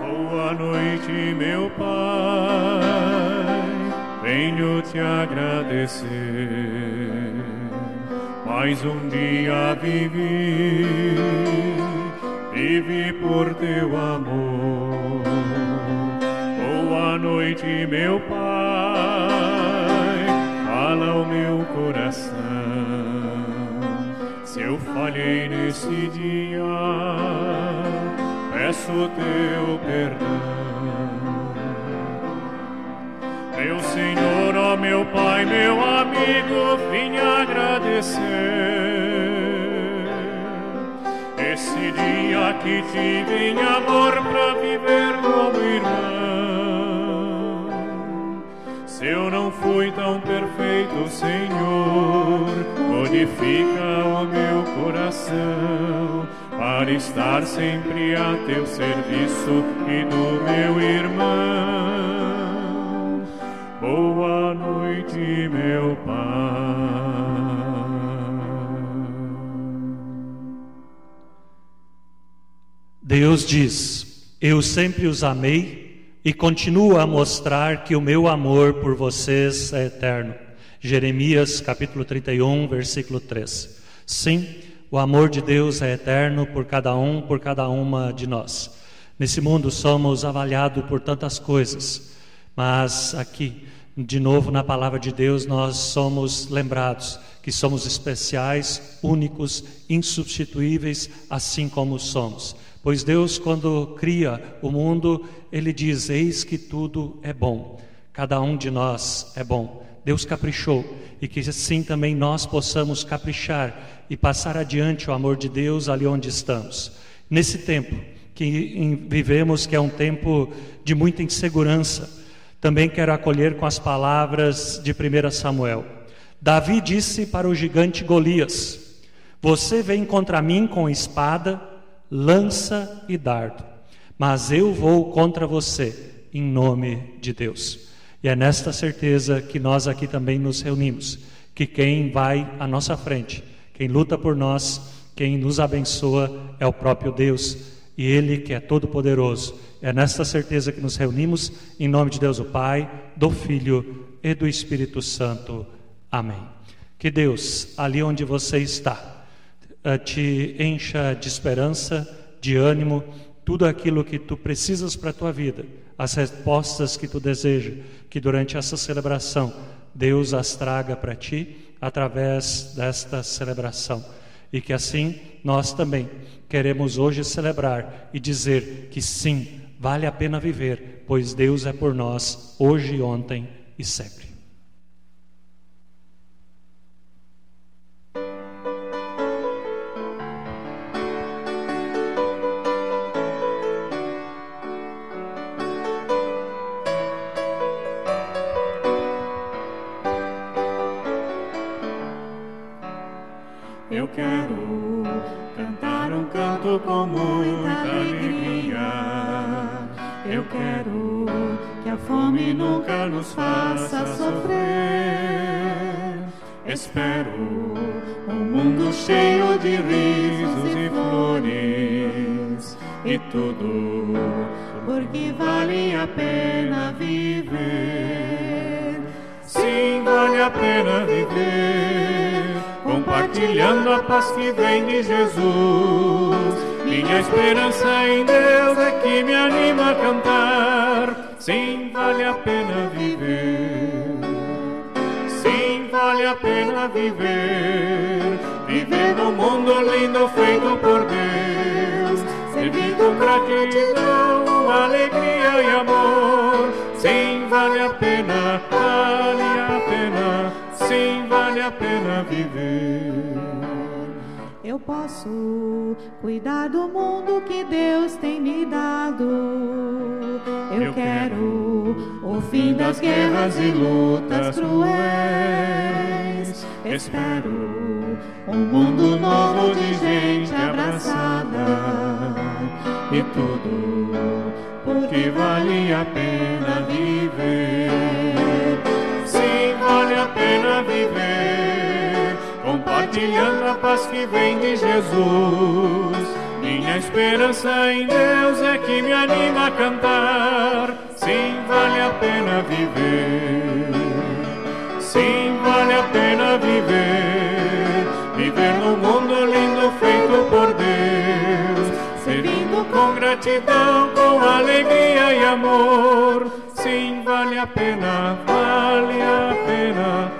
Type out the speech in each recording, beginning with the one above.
Boa noite, meu Pai. Venho te agradecer. Mais um dia vivi, vivi por teu amor. Noite, meu Pai. Fala o meu coração. Se eu falhei nesse dia peço teu perdão. Meu Senhor, ó meu Pai, meu amigo, vim agradecer esse dia que tive em amor para viver como irmão. Fui tão perfeito, Senhor, modifica o meu coração para estar sempre a teu serviço e do meu irmão. Boa noite, meu Pai. Deus diz: Eu sempre os amei e continuo a mostrar que o meu amor por vocês é eterno. Jeremias capítulo 31, versículo 3. Sim, o amor de Deus é eterno por cada um, por cada uma de nós. Nesse mundo somos avaliados por tantas coisas, mas aqui, de novo na palavra de Deus, nós somos lembrados que somos especiais, únicos, insubstituíveis, assim como somos. Pois Deus, quando cria o mundo, Ele diz: Eis que tudo é bom, cada um de nós é bom. Deus caprichou e que assim também nós possamos caprichar e passar adiante o amor de Deus ali onde estamos. Nesse tempo que vivemos, que é um tempo de muita insegurança, também quero acolher com as palavras de 1 Samuel. Davi disse para o gigante Golias: Você vem contra mim com espada, lança e dardo, mas eu vou contra você em nome de Deus. E é nesta certeza que nós aqui também nos reunimos, que quem vai à nossa frente, quem luta por nós, quem nos abençoa é o próprio Deus, e Ele que é todo-poderoso. É nesta certeza que nos reunimos, em nome de Deus o Pai, do Filho e do Espírito Santo. Amém. Que Deus, ali onde você está, te encha de esperança, de ânimo, tudo aquilo que tu precisas para a tua vida, as respostas que tu deseja, que durante essa celebração Deus as traga para ti através desta celebração. E que assim nós também queremos hoje celebrar e dizer que sim, vale a pena viver, pois Deus é por nós, hoje, ontem e sempre. Eu quero cantar um canto com muita alegria. Eu quero que a fome nunca nos faça sofrer. Espero um mundo cheio de risos e flores e tudo porque vale a pena viver. Sim, vale a pena viver compartilhando a paz que vem de Jesus. Minha esperança em Deus é que me anima a cantar. Sim, vale a pena viver. Sim, vale a pena viver. Viver num mundo lindo feito por Deus. Servir com gratidão, alegria e amor. Sim, vale a pena, vale a pena. Sim, vale a pena viver. Eu posso cuidar do mundo que Deus tem me dado. Eu, Eu quero o fim das guerras e lutas cruéis. Espero um mundo novo de gente abraçada e tudo porque vale a pena viver. Compartilhando a paz que vem de Jesus. Minha esperança em Deus é que me anima a cantar. Sim, vale a pena viver. Sim, vale a pena viver. Viver num mundo lindo feito por Deus. Servindo com gratidão, com alegria e amor. Sim, vale a pena, vale a pena.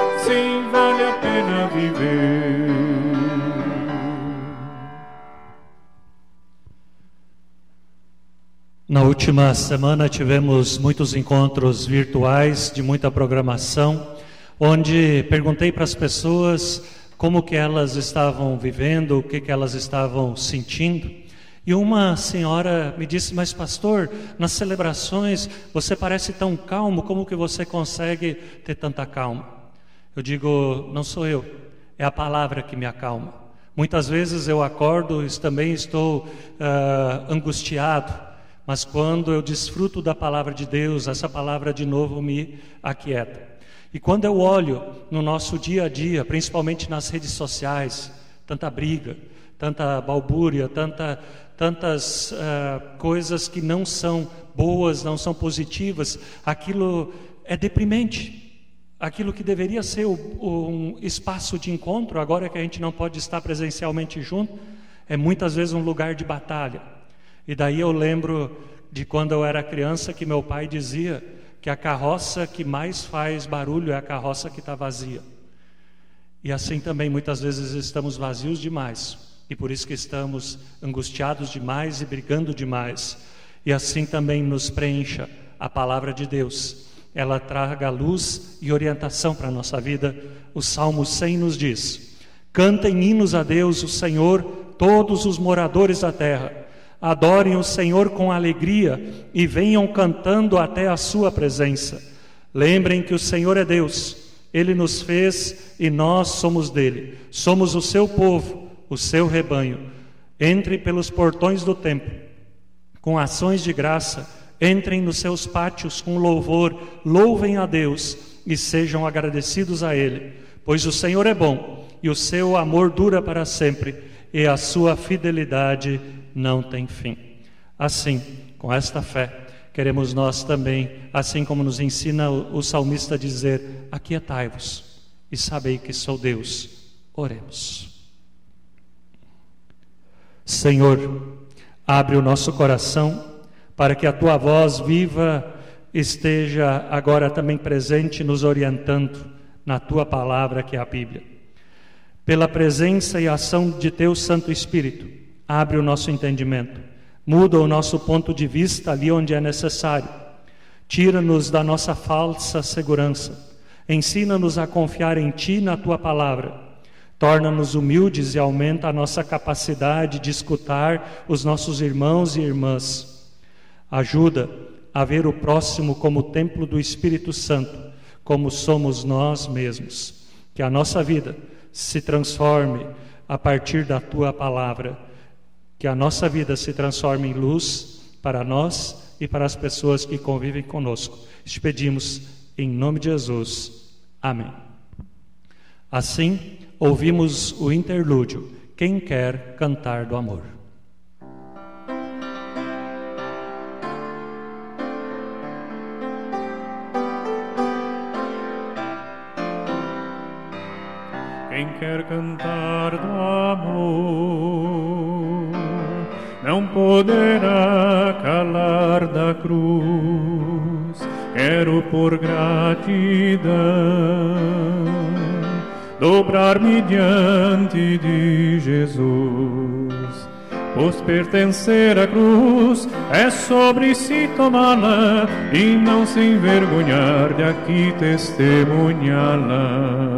Viver. Na última semana tivemos muitos encontros virtuais de muita programação, onde perguntei para as pessoas como que elas estavam vivendo, o que que elas estavam sentindo. E uma senhora me disse: "Mas pastor, nas celebrações você parece tão calmo, como que você consegue ter tanta calma?" Eu digo: "Não sou eu, é a palavra que me acalma." Muitas vezes eu acordo e também estou uh, angustiado, mas quando eu desfruto da palavra de Deus, essa palavra de novo me aquieta. E quando eu olho no nosso dia a dia, principalmente nas redes sociais, tanta briga, tanta balbúria, tanta, tantas uh, coisas que não são boas, não são positivas, aquilo é deprimente. Aquilo que deveria ser um espaço de encontro, agora que a gente não pode estar presencialmente junto, é muitas vezes um lugar de batalha. E daí eu lembro de quando eu era criança que meu pai dizia que a carroça que mais faz barulho é a carroça que está vazia. E assim também muitas vezes estamos vazios demais e por isso que estamos angustiados demais e brigando demais. E assim também nos preencha a palavra de Deus. Ela traga luz e orientação para a nossa vida. O Salmo 100 nos diz: Cantem hinos a Deus, o Senhor, todos os moradores da terra. Adorem o Senhor com alegria e venham cantando até a sua presença. Lembrem que o Senhor é Deus, ele nos fez e nós somos dele. Somos o seu povo, o seu rebanho. Entrem pelos portões do templo com ações de graça, entrem nos seus pátios com louvor, louvem a Deus e sejam agradecidos a ele, pois o Senhor é bom e o seu amor dura para sempre e a sua fidelidade não tem fim. Assim, com esta fé, queremos nós também, assim como nos ensina o, salmista a dizer: Aquietai-vos e sabei que sou Deus. Oremos. Senhor, abre o nosso coração para que a tua voz viva esteja agora também presente, nos orientando na tua palavra que é a Bíblia. Pela presença e ação de teu Santo Espírito, abre o nosso entendimento, muda o nosso ponto de vista ali onde é necessário, tira-nos da nossa falsa segurança, ensina-nos a confiar em Ti na Tua palavra, torna-nos humildes e aumenta a nossa capacidade de escutar os nossos irmãos e irmãs. Ajuda a ver o próximo como o templo do Espírito Santo, como somos nós mesmos. Que a nossa vida se transforme a partir da tua palavra que a nossa vida se transforme em luz para nós e para as pessoas que convivem conosco. Te pedimos em nome de Jesus. Amém. Assim, ouvimos o interlúdio. Quem quer cantar do amor? Quer cantar do amor? não poderá calar da cruz. Quero por gratidão dobrar-me diante de Jesus. Pois pertencer à cruz é sobre si tomá-la e não se envergonhar de aqui testemunhá-la.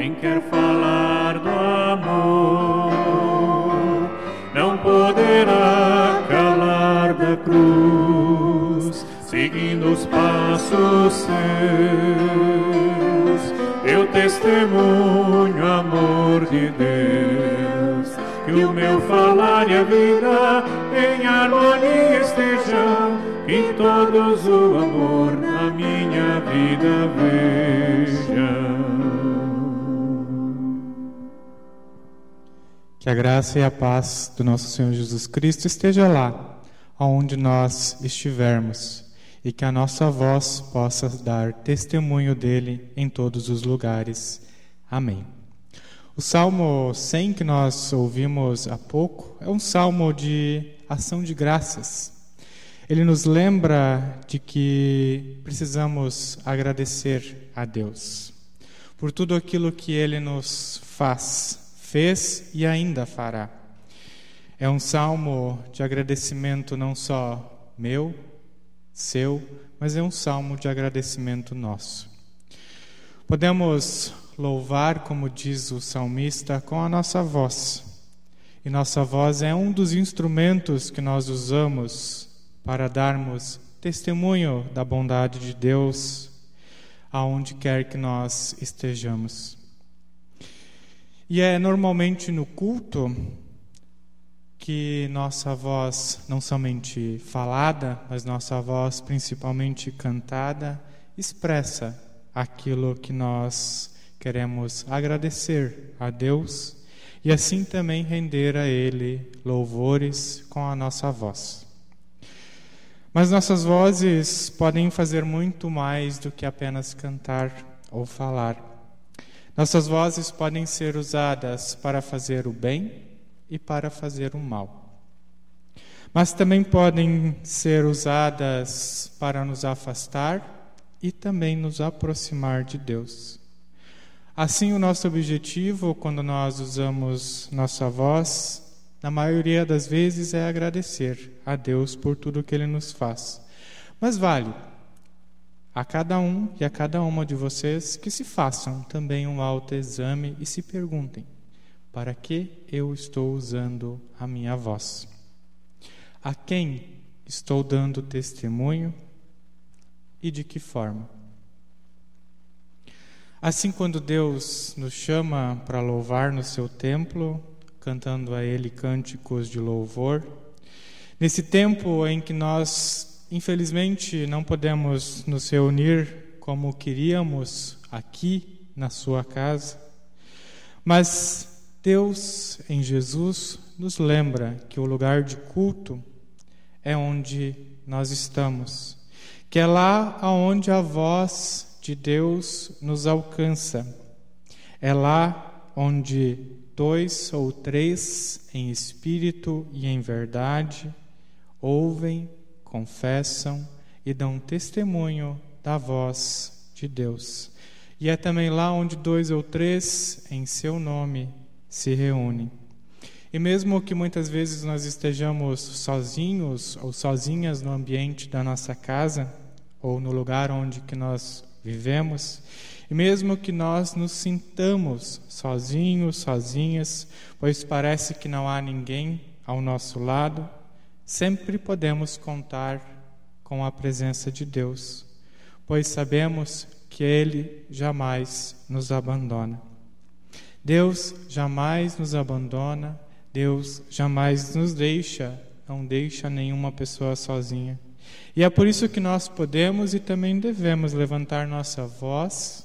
Quem quer falar do amor não poderá calar da cruz, seguindo os passos seus. Eu testemunho amor de Deus, que o meu falar e a vida em harmonia estejam, que todos o amor na minha vida vejam. Que a graça e a paz do nosso Senhor Jesus Cristo esteja lá, aonde nós estivermos, e que a nossa voz possa dar testemunho dele em todos os lugares. Amém. O Salmo 100 que nós ouvimos há pouco é um salmo de ação de graças. Ele nos lembra de que precisamos agradecer a Deus por tudo aquilo que ele nos faz, fez e ainda fará. É um salmo de agradecimento não só meu, seu, mas é um salmo de agradecimento nosso. Podemos louvar, como diz o salmista, com a nossa voz. E nossa voz é um dos instrumentos que nós usamos para darmos testemunho da bondade de Deus aonde quer que nós estejamos. E é normalmente no culto que nossa voz, não somente falada, mas nossa voz principalmente cantada, expressa aquilo que nós queremos agradecer a Deus e assim também render a Ele louvores com a nossa voz. Mas nossas vozes podem fazer muito mais do que apenas cantar ou falar. Nossas vozes podem ser usadas para fazer o bem e para fazer o mal. Mas também podem ser usadas para nos afastar e também nos aproximar de Deus. Assim, o nosso objetivo, quando nós usamos nossa voz, na maioria das vezes é agradecer a Deus por tudo que Ele nos faz. Mas vale a cada um e a cada uma de vocês que se façam também um autoexame e se perguntem: para que eu estou usando a minha voz? A quem estou dando testemunho e de que forma? Assim, quando Deus nos chama para louvar no seu templo, cantando a Ele cânticos de louvor. Nesse tempo em que nós, infelizmente, não podemos nos reunir como queríamos aqui na Sua casa, mas Deus em Jesus nos lembra que o lugar de culto é onde nós estamos, que é lá aonde a voz de Deus nos alcança, é lá onde dois ou três em espírito e em verdade ouvem, confessam e dão testemunho da voz de Deus. E é também lá onde dois ou três em seu nome se reúnem. E mesmo que muitas vezes nós estejamos sozinhos ou sozinhas no ambiente da nossa casa ou no lugar onde que nós vivemos, e mesmo que nós nos sintamos sozinhos, sozinhas, pois parece que não há ninguém ao nosso lado, sempre podemos contar com a presença de Deus, pois sabemos que Ele jamais nos abandona. Deus jamais nos abandona, Deus jamais nos deixa, não deixa nenhuma pessoa sozinha. E é por isso que nós podemos e também devemos levantar nossa voz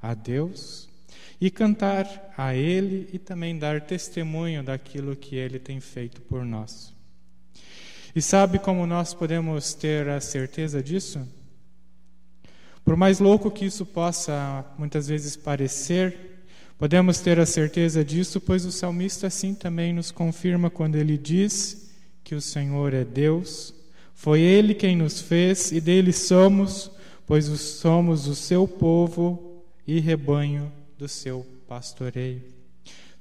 a Deus e cantar a Ele e também dar testemunho daquilo que Ele tem feito por nós. E sabe como nós podemos ter a certeza disso? Por mais louco que isso possa muitas vezes parecer, podemos ter a certeza disso, pois o salmista assim também nos confirma quando ele diz que o Senhor é Deus, foi Ele quem nos fez e dele somos, pois somos o seu povo e rebanho do seu pastoreio.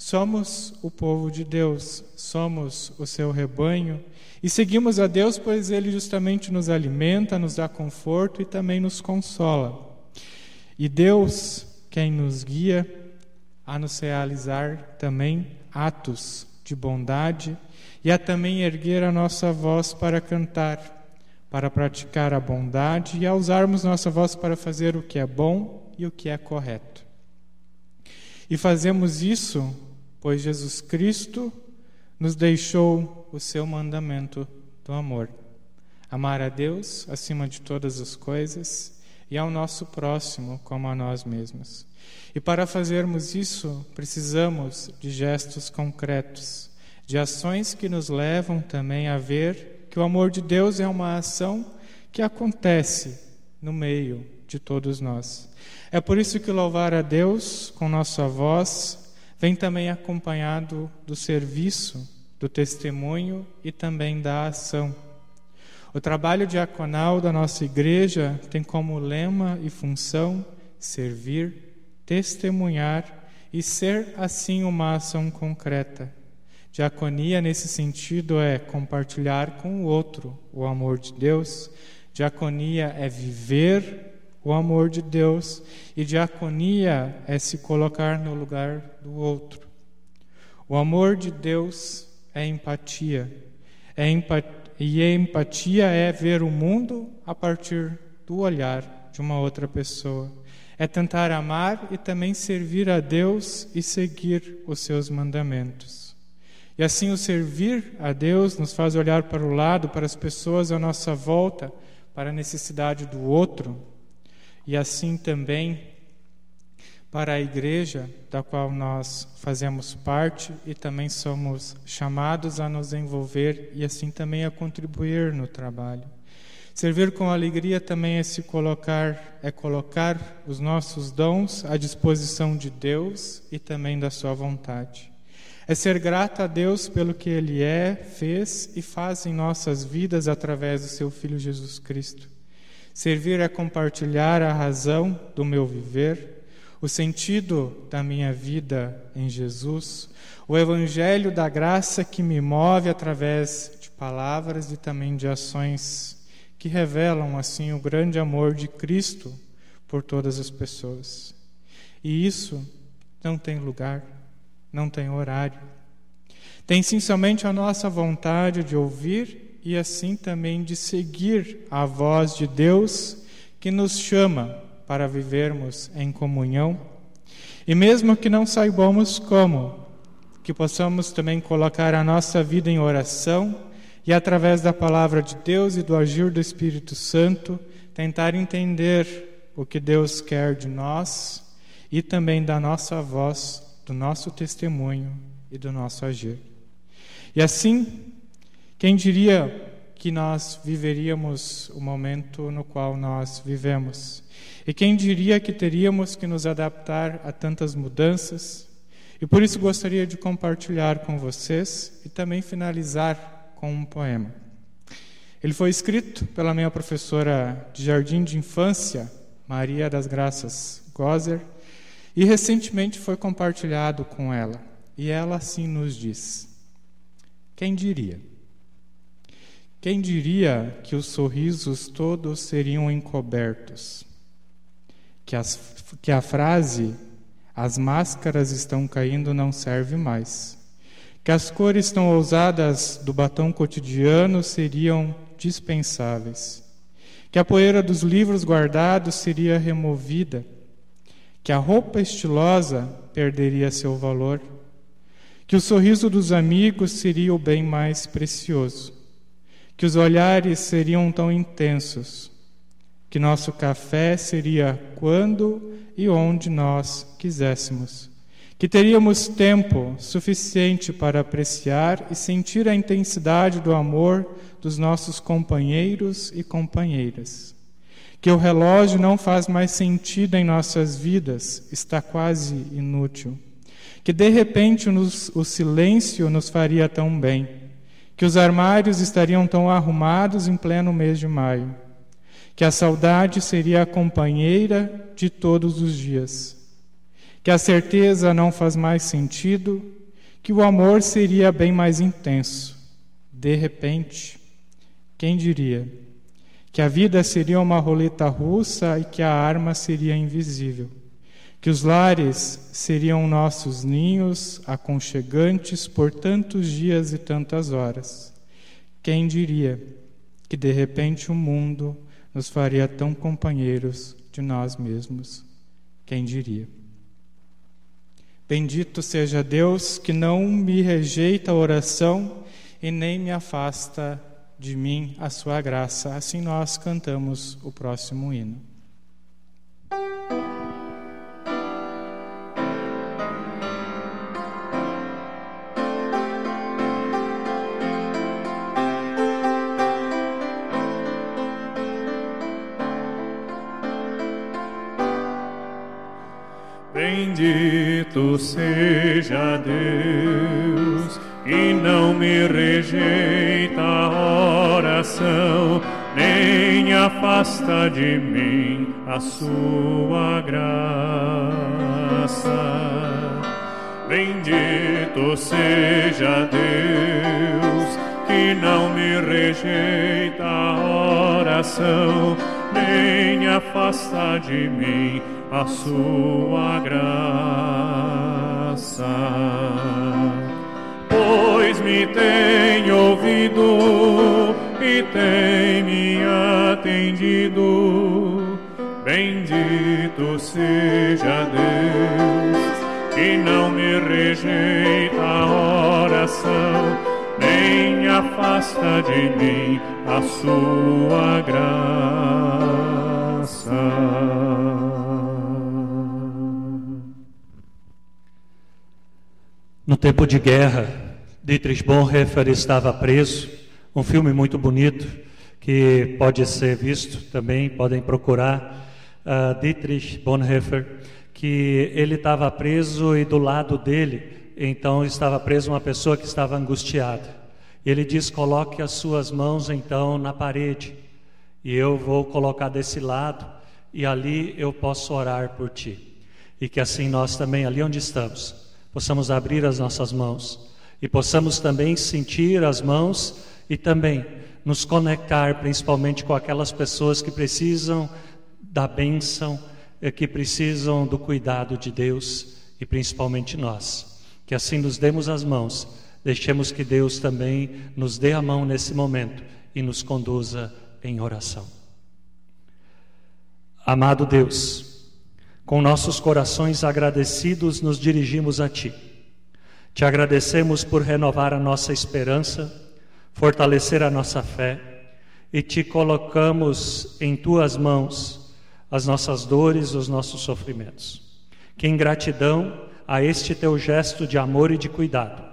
Somos o povo de Deus, somos o seu rebanho e seguimos a Deus, pois Ele justamente nos alimenta, nos dá conforto e também nos consola. E Deus, quem nos guia, a nos realizar também atos de bondade e a também erguer a nossa voz para cantar, para praticar a bondade e a usarmos nossa voz para fazer o que é bom e o que é correto. E fazemos isso pois Jesus Cristo nos deixou o seu mandamento do amor. Amar a Deus acima de todas as coisas e ao nosso próximo como a nós mesmos. E para fazermos isso, precisamos de gestos concretos, de ações que nos levam também a ver que o amor de Deus é uma ação que acontece no meio de todos nós. É por isso que louvar a Deus com nossa voz vem também acompanhado do serviço, do testemunho e também da ação. O trabalho diaconal da nossa igreja tem como lema e função servir, testemunhar e ser assim uma ação concreta. Diaconia, nesse sentido, é compartilhar com o outro o amor de Deus. Diaconia é viver o amor de Deus e diaconia é se colocar no lugar do outro. O amor de Deus é empatia. É empat e empatia é ver o mundo a partir do olhar de uma outra pessoa. É tentar amar e também servir a Deus e seguir os seus mandamentos. E assim o servir a Deus nos faz olhar para o lado, para as pessoas à nossa volta, para a necessidade do outro, e assim também para a igreja da qual nós fazemos parte e também somos chamados a nos envolver e assim também a contribuir no trabalho. Servir com alegria também é se colocar, é colocar os nossos dons à disposição de Deus e também da sua vontade. É ser grato a Deus pelo que ele é, fez e faz em nossas vidas através do seu filho Jesus Cristo. Servir é compartilhar a razão do meu viver, o sentido da minha vida em Jesus, o evangelho da graça que me move através de palavras e também de ações que revelam assim o grande amor de Cristo por todas as pessoas. E isso não tem lugar, não tem horário. Tem sim somente a nossa vontade de ouvir e assim também de seguir a voz de Deus que nos chama para vivermos em comunhão. E mesmo que não saibamos como, que possamos também colocar a nossa vida em oração e, através da palavra de Deus e do agir do Espírito Santo, tentar entender o que Deus quer de nós e também da nossa voz, do nosso testemunho e do nosso agir. E assim, quem diria que nós viveríamos o momento no qual nós vivemos? E quem diria que teríamos que nos adaptar a tantas mudanças? E por isso gostaria de compartilhar com vocês e também finalizar com um poema. Ele foi escrito pela minha professora de jardim de infância, Maria das Graças Gozer, e recentemente foi compartilhado com ela. E ela assim nos diz: Quem diria? Quem diria que os sorrisos todos seriam encobertos? que, as, que a frase as máscaras estão caindo não serve mais. Que as cores tão ousadas do batom cotidiano seriam dispensáveis. Que a poeira dos livros guardados seria removida. Que a roupa estilosa perderia seu valor. Que o sorriso dos amigos seria o bem mais precioso. Que os olhares seriam tão intensos que nosso café seria quando e onde nós quiséssemos, que teríamos tempo suficiente para apreciar e sentir a intensidade do amor dos nossos companheiros e companheiras, que o relógio não faz mais sentido em nossas vidas, está quase inútil, que de repente nos, o silêncio nos faria tão bem, que os armários estariam tão arrumados em pleno mês de maio que a saudade seria a companheira de todos os dias, que a certeza não faz mais sentido, que o amor seria bem mais intenso. De repente, quem diria que a vida seria uma roleta russa e que a arma seria invisível, que os lares seriam nossos ninhos aconchegantes por tantos dias e tantas horas. Quem diria que de repente o mundo nos faria tão companheiros de nós mesmos? Quem diria? Bendito seja Deus que não me rejeita a oração e nem me afasta de mim a sua graça. Assim nós cantamos o próximo hino. Afasta de mim a sua graça. Bendito seja Deus que não me rejeita a oração, nem afasta de mim a sua graça. Pois me tem ouvido e tem me atendido. Bendito seja Deus que não me rejeita a oração, nem afasta de mim a sua graça. No tempo de guerra, Dietrich Bonhoeffer estava preso. Um filme muito bonito que pode ser visto também, podem procurar. Uh, Dietrich Bonhoeffer, que ele estava preso e do lado dele, então estava preso uma pessoa que estava angustiada. Ele diz: coloque as suas mãos então na parede, e eu vou colocar desse lado, e ali eu posso orar por ti. E que assim nós também, ali onde estamos, possamos abrir as nossas mãos e possamos também sentir as mãos e também nos conectar principalmente com aquelas pessoas que precisam da bênção, eh, que precisam do cuidado de Deus e principalmente nós. Que assim nos demos as mãos, deixemos que Deus também nos dê a mão nesse momento e nos conduza em oração. Amado Deus, com nossos corações agradecidos, nos dirigimos a Ti. Te agradecemos por renovar a nossa esperança, fortalecer a nossa fé e te colocamos em Tuas mãos as nossas dores, os nossos sofrimentos. Que em gratidão a este Teu gesto de amor e de cuidado,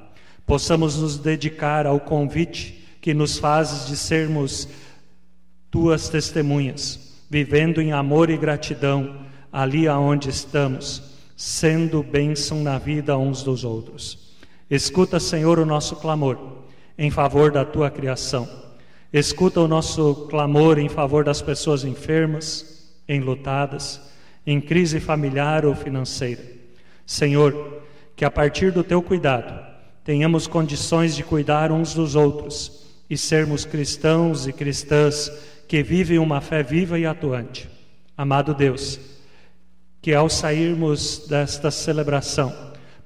possamos nos dedicar ao convite que nos fazes de sermos Tuas testemunhas, vivendo em amor e gratidão ali aonde estamos, sendo bênção na vida uns dos outros. Escuta, Senhor, o nosso clamor em favor da tua criação. Escuta o nosso clamor em favor das pessoas enfermas, enlutadas, em crise familiar ou financeira. Senhor, que a partir do teu cuidado tenhamos condições de cuidar uns dos outros e sermos cristãos e cristãs que vivem uma fé viva e atuante. Amado Deus, que ao sairmos desta celebração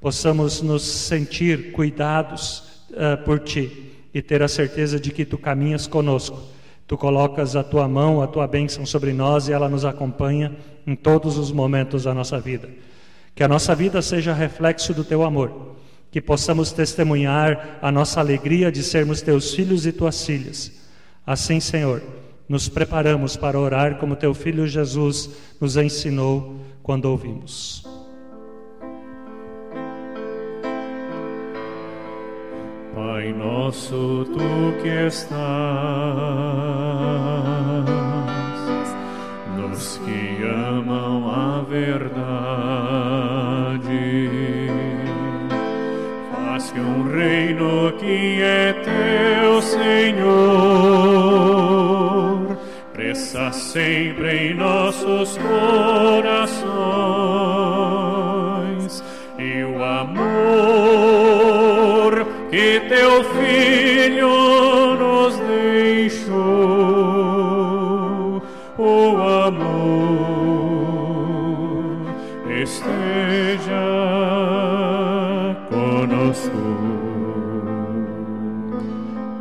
possamos nos sentir cuidados uh, por Ti e ter a certeza de que Tu caminhas conosco. Tu colocas a Tua mão, a Tua bênção sobre nós e ela nos acompanha em todos os momentos da nossa vida. Que a nossa vida seja reflexo do Teu amor, que possamos testemunhar a nossa alegria de sermos Teus filhos e Tuas filhas. Assim, Senhor, nos preparamos para orar como Teu Filho Jesus nos ensinou quando ouvimos. Pai nosso, tu que estás nos que amam a verdade, faz que um reino que é teu, Senhor, cresça sempre em nossos corações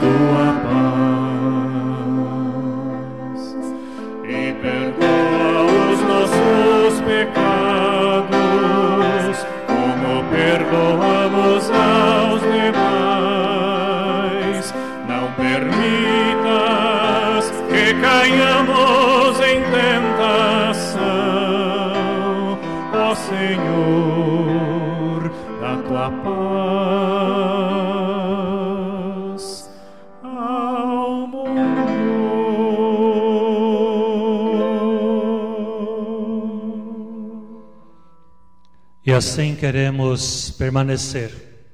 Tua paz e perdoa os nossos pecados, como perdoamos aos demais. Não permitas que caiamos em tentação, ó Senhor, da tua paz assim queremos permanecer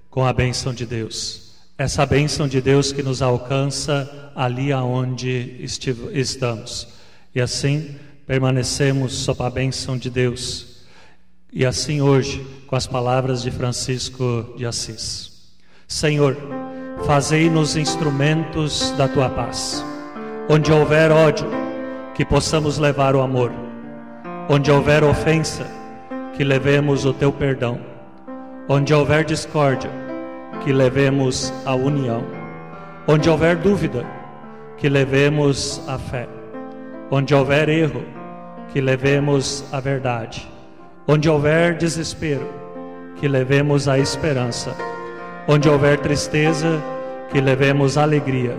com a bênção de Deus. Essa bênção de Deus que nos alcança ali aonde estamos. E assim permanecemos sob a bênção de Deus. E assim hoje, com as palavras de Francisco de Assis. Senhor, fazei-nos instrumentos da tua paz. Onde houver ódio, que possamos levar o amor. Onde houver ofensa, que levemos o teu perdão. Onde houver discórdia, que levemos a união. Onde houver dúvida, que levemos a fé. Onde houver erro, que levemos a verdade. Onde houver desespero, que levemos a esperança. Onde houver tristeza, que levemos alegria.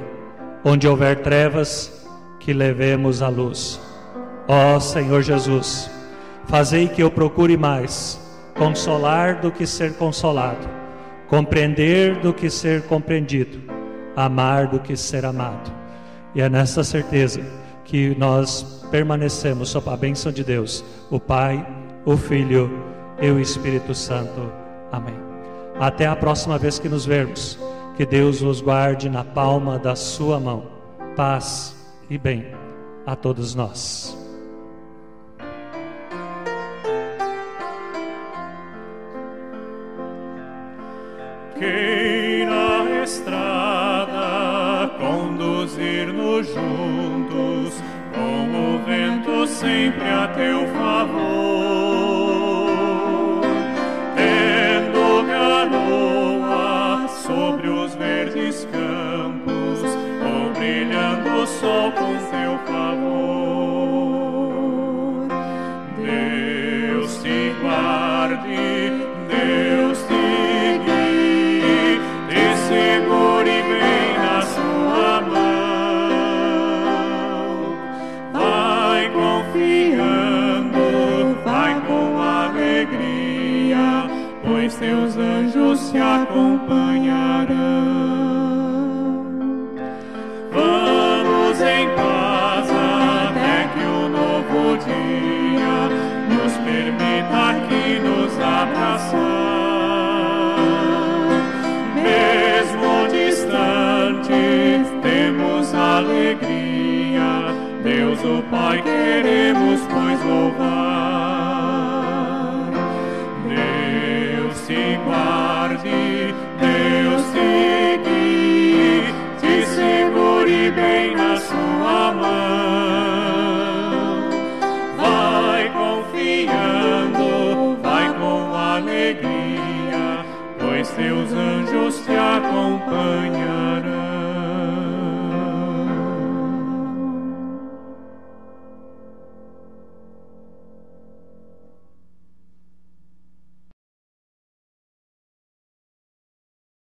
Onde houver trevas, que levemos a luz. Ó Senhor Jesus, fazei que eu procure mais consolar do que ser consolado, compreender do que ser compreendido, amar do que ser amado. E é nessa certeza que nós permanecemos sob a bênção de Deus, o Pai, o Filho e o Espírito Santo. Amém. Até a próxima vez que nos vermos, que Deus vos guarde na palma da sua mão. Paz e bem a todos nós. Queira a estrada conduzir-nos juntos, com o vento sempre a teu favor. Te acompanharão. Vamos em paz até que o novo dia nos permita aqui nos abraçar. Mesmo distantes, temos alegria. Deus, o Pai, queremos, pois louvar. Señor.